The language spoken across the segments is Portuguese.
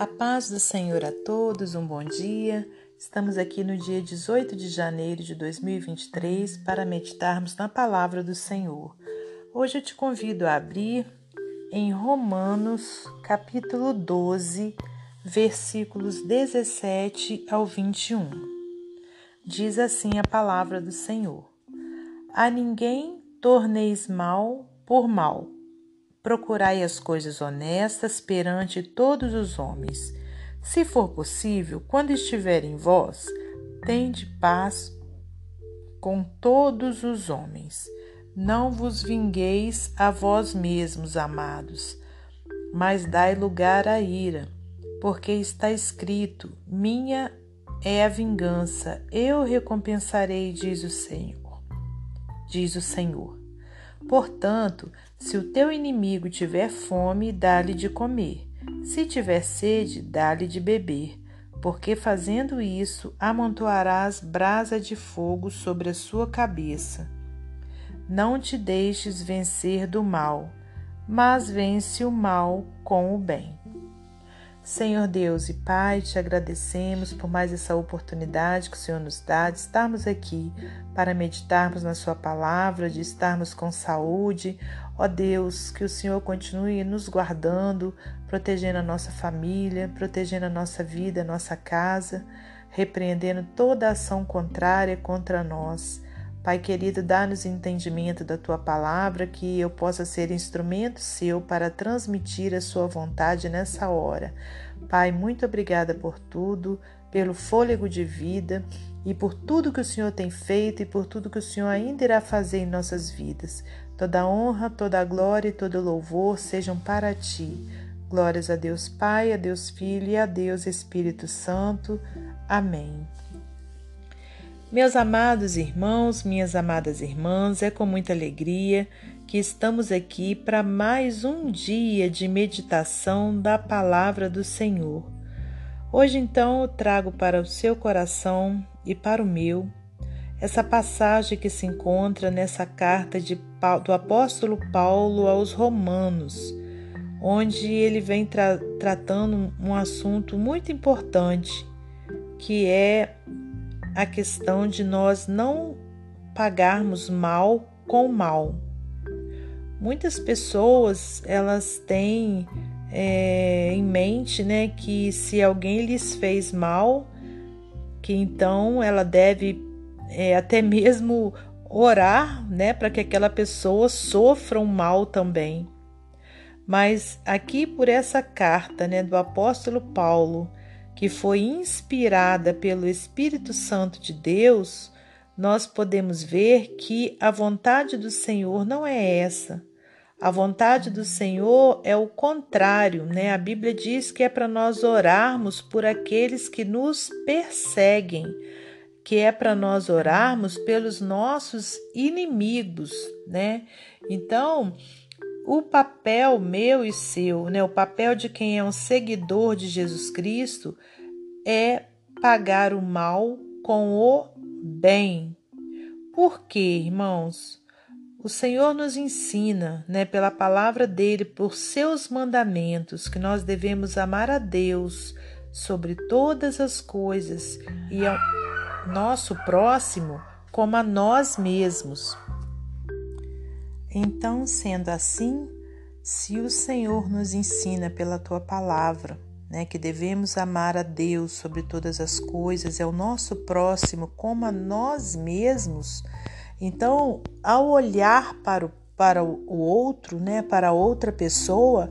A paz do Senhor a todos, um bom dia. Estamos aqui no dia 18 de janeiro de 2023 para meditarmos na palavra do Senhor. Hoje eu te convido a abrir em Romanos, capítulo 12, versículos 17 ao 21. Diz assim a palavra do Senhor: A ninguém torneis mal por mal Procurai as coisas honestas perante todos os homens. Se for possível, quando estiver em vós, tende paz com todos os homens. Não vos vingueis a vós mesmos, amados, mas dai lugar à ira, porque está escrito: Minha é a vingança, eu recompensarei, diz o Senhor. Diz o Senhor. Portanto, se o teu inimigo tiver fome, dá-lhe de comer. Se tiver sede, dá-lhe de beber, porque fazendo isso, amontoarás brasa de fogo sobre a sua cabeça. Não te deixes vencer do mal, mas vence o mal com o bem. Senhor Deus e Pai, te agradecemos por mais essa oportunidade que o Senhor nos dá de estarmos aqui para meditarmos na Sua palavra, de estarmos com saúde. Ó Deus, que o Senhor continue nos guardando, protegendo a nossa família, protegendo a nossa vida, a nossa casa, repreendendo toda ação contrária contra nós. Pai querido, dá-nos entendimento da tua palavra, que eu possa ser instrumento seu para transmitir a sua vontade nessa hora. Pai, muito obrigada por tudo, pelo fôlego de vida e por tudo que o Senhor tem feito e por tudo que o Senhor ainda irá fazer em nossas vidas. Toda honra, toda glória e todo louvor sejam para ti. Glórias a Deus Pai, a Deus Filho e a Deus Espírito Santo. Amém. Meus amados irmãos, minhas amadas irmãs, é com muita alegria que estamos aqui para mais um dia de meditação da palavra do Senhor. Hoje, então, eu trago para o seu coração e para o meu essa passagem que se encontra nessa carta de, do apóstolo Paulo aos Romanos, onde ele vem tra tratando um assunto muito importante, que é a questão de nós não pagarmos mal com mal. Muitas pessoas elas têm é, em mente, né, que se alguém lhes fez mal, que então ela deve é, até mesmo orar, né, para que aquela pessoa sofra um mal também. Mas aqui por essa carta, né, do apóstolo Paulo, que foi inspirada pelo Espírito Santo de Deus, nós podemos ver que a vontade do Senhor não é essa. A vontade do Senhor é o contrário, né? A Bíblia diz que é para nós orarmos por aqueles que nos perseguem, que é para nós orarmos pelos nossos inimigos, né? Então, o papel meu e seu, né, o papel de quem é um seguidor de Jesus Cristo é pagar o mal com o bem. Por quê, irmãos? O Senhor nos ensina, né, pela palavra dele, por seus mandamentos, que nós devemos amar a Deus sobre todas as coisas e ao nosso próximo como a nós mesmos. Então, sendo assim, se o Senhor nos ensina pela tua palavra, né, que devemos amar a Deus sobre todas as coisas, é o nosso próximo como a nós mesmos, então, ao olhar para o, para o outro, né, para outra pessoa,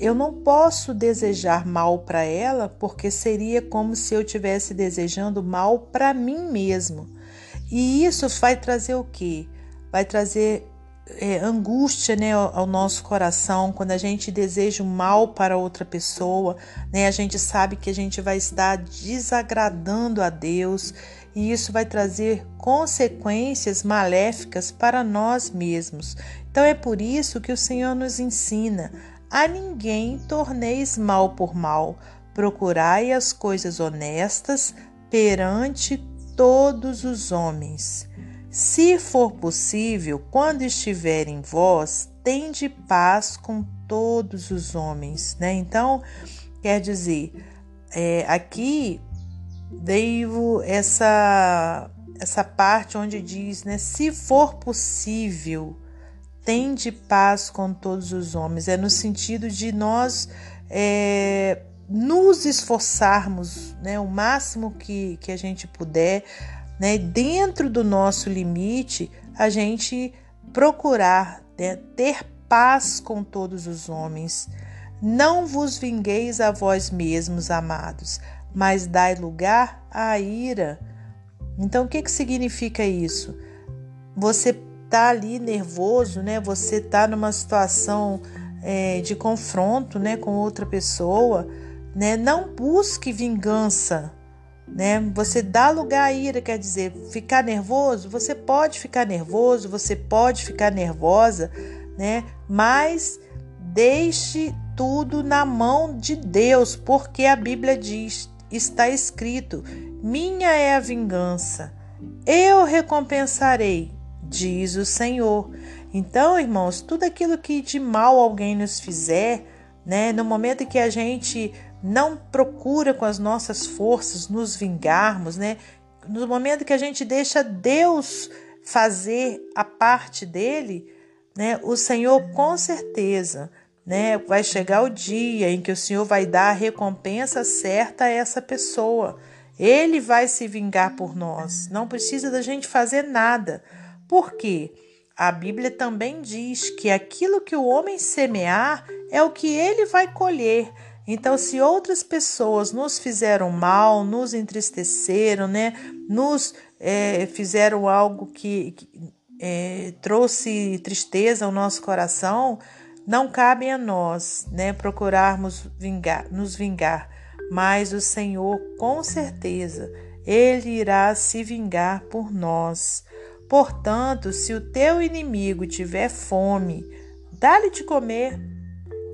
eu não posso desejar mal para ela, porque seria como se eu estivesse desejando mal para mim mesmo. E isso vai trazer o quê? Vai trazer é, angústia né, ao, nosso coração, quando a gente deseja o mal para outra pessoa, né, a gente sabe que a gente vai estar desagradando a Deus e isso vai trazer consequências maléficas para nós mesmos. Então é por isso que o Senhor nos ensina: a ninguém torneis mal por mal, procurai as coisas honestas perante todos os homens. Se for possível, quando estiver em vós, tende paz com todos os homens, né? Então, Quer dizer, é, aqui veio essa, essa parte onde diz, né? Se for possível, tende paz com todos os homens. É no sentido de nós é, nos esforçarmos né, o máximo que, que a gente puder, né, dentro do nosso limite, a gente procurar né, ter paz com todos os homens. Não vos vingueis a vós mesmos, amados, mas dai lugar à ira. Então, o que, que significa isso? Você tá ali nervoso, né? Você tá numa situação é, de confronto, né, com outra pessoa, né? Não busque vingança, né? Você dá lugar à ira, quer dizer, ficar nervoso, você pode ficar nervoso, você pode ficar nervosa, né? Mas deixe tudo na mão de Deus, porque a Bíblia diz, está escrito: minha é a vingança, eu recompensarei, diz o Senhor. Então, irmãos, tudo aquilo que de mal alguém nos fizer, né, no momento que a gente não procura com as nossas forças nos vingarmos, né, no momento que a gente deixa Deus fazer a parte dele, né, o Senhor com certeza né, vai chegar o dia em que o Senhor vai dar a recompensa certa a essa pessoa. Ele vai se vingar por nós. Não precisa da gente fazer nada. Por quê? A Bíblia também diz que aquilo que o homem semear é o que ele vai colher. Então, se outras pessoas nos fizeram mal, nos entristeceram, né, nos é, fizeram algo que, que é, trouxe tristeza ao nosso coração, não cabe a nós, né, procurarmos vingar, nos vingar, mas o Senhor, com certeza, ele irá se vingar por nós. Portanto, se o teu inimigo tiver fome, dá-lhe de comer.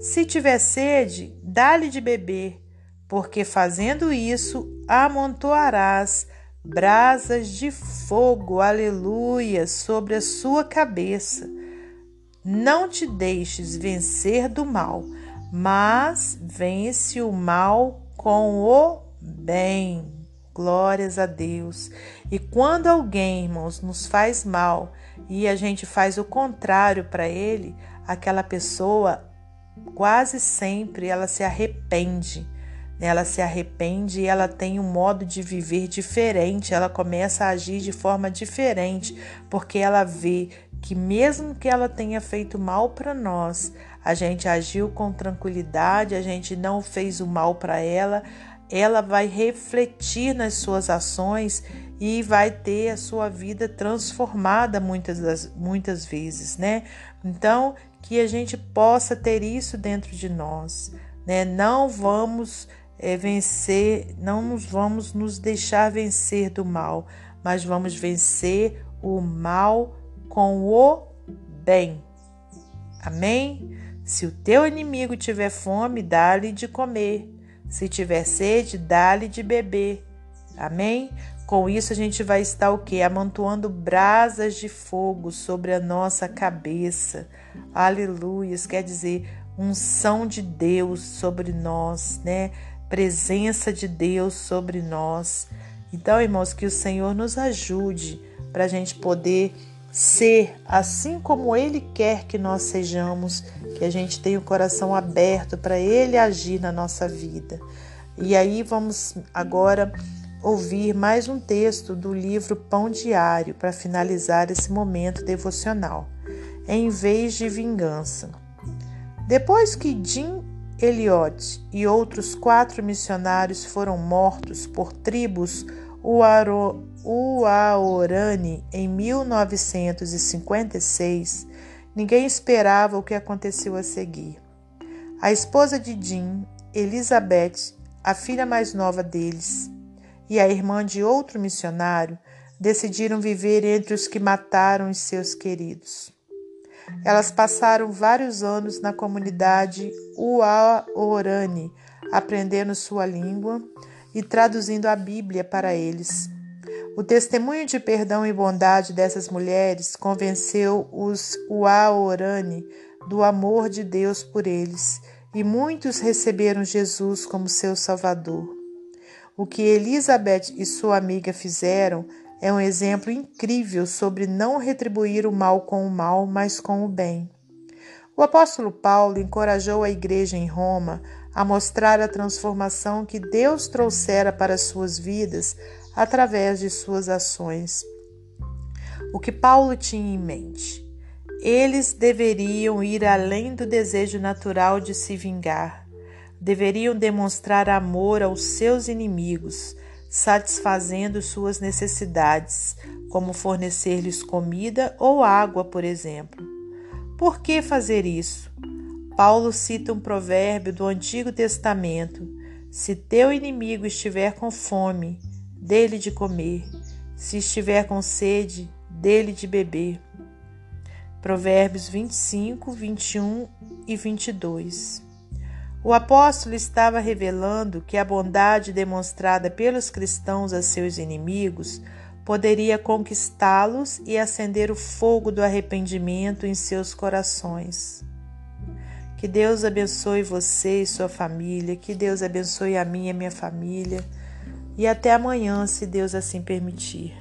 Se tiver sede, dá-lhe de beber, porque fazendo isso amontoarás brasas de fogo, aleluia, sobre a sua cabeça. Não te deixes vencer do mal, mas vence o mal com o bem. Glórias a Deus. E quando alguém, irmãos, nos faz mal e a gente faz o contrário para ele, aquela pessoa quase sempre ela se arrepende. Ela se arrepende e ela tem um modo de viver diferente, ela começa a agir de forma diferente, porque ela vê que mesmo que ela tenha feito mal para nós, a gente agiu com tranquilidade, a gente não fez o mal para ela, ela vai refletir nas suas ações e vai ter a sua vida transformada muitas, das, muitas vezes, né? Então, que a gente possa ter isso dentro de nós, né? Não vamos é, vencer, não nos vamos nos deixar vencer do mal, mas vamos vencer o mal com o bem. Amém? Se o teu inimigo tiver fome, dá-lhe de comer. Se tiver sede, dá-lhe de beber. Amém? Com isso a gente vai estar o quê? Amontoando brasas de fogo sobre a nossa cabeça. Aleluias, quer dizer, unção de Deus sobre nós, né? Presença de Deus sobre nós. Então, irmãos, que o Senhor nos ajude para a gente poder ser assim como Ele quer que nós sejamos, que a gente tenha o coração aberto para Ele agir na nossa vida. E aí vamos agora ouvir mais um texto do livro Pão Diário para finalizar esse momento devocional. Em vez de vingança. Depois que Jim Elliot e outros quatro missionários foram mortos por tribos Uaorani em 1956, ninguém esperava o que aconteceu a seguir. A esposa de Jim, Elizabeth, a filha mais nova deles, e a irmã de outro missionário decidiram viver entre os que mataram os seus queridos. Elas passaram vários anos na comunidade Uaorani, aprendendo sua língua, e traduzindo a Bíblia para eles. O testemunho de perdão e bondade dessas mulheres convenceu os Uaorani do amor de Deus por eles e muitos receberam Jesus como seu Salvador. O que Elizabeth e sua amiga fizeram é um exemplo incrível sobre não retribuir o mal com o mal, mas com o bem. O apóstolo Paulo encorajou a igreja em Roma a mostrar a transformação que Deus trouxera para suas vidas através de suas ações. O que Paulo tinha em mente? Eles deveriam ir além do desejo natural de se vingar. Deveriam demonstrar amor aos seus inimigos, satisfazendo suas necessidades, como fornecer-lhes comida ou água, por exemplo. Por que fazer isso? Paulo cita um provérbio do Antigo Testamento: Se teu inimigo estiver com fome, dele de comer, se estiver com sede, dele de beber. Provérbios 25, 21 e 22. O apóstolo estava revelando que a bondade demonstrada pelos cristãos a seus inimigos poderia conquistá-los e acender o fogo do arrependimento em seus corações. Que Deus abençoe você e sua família, que Deus abençoe a minha e a minha família. E até amanhã, se Deus assim permitir.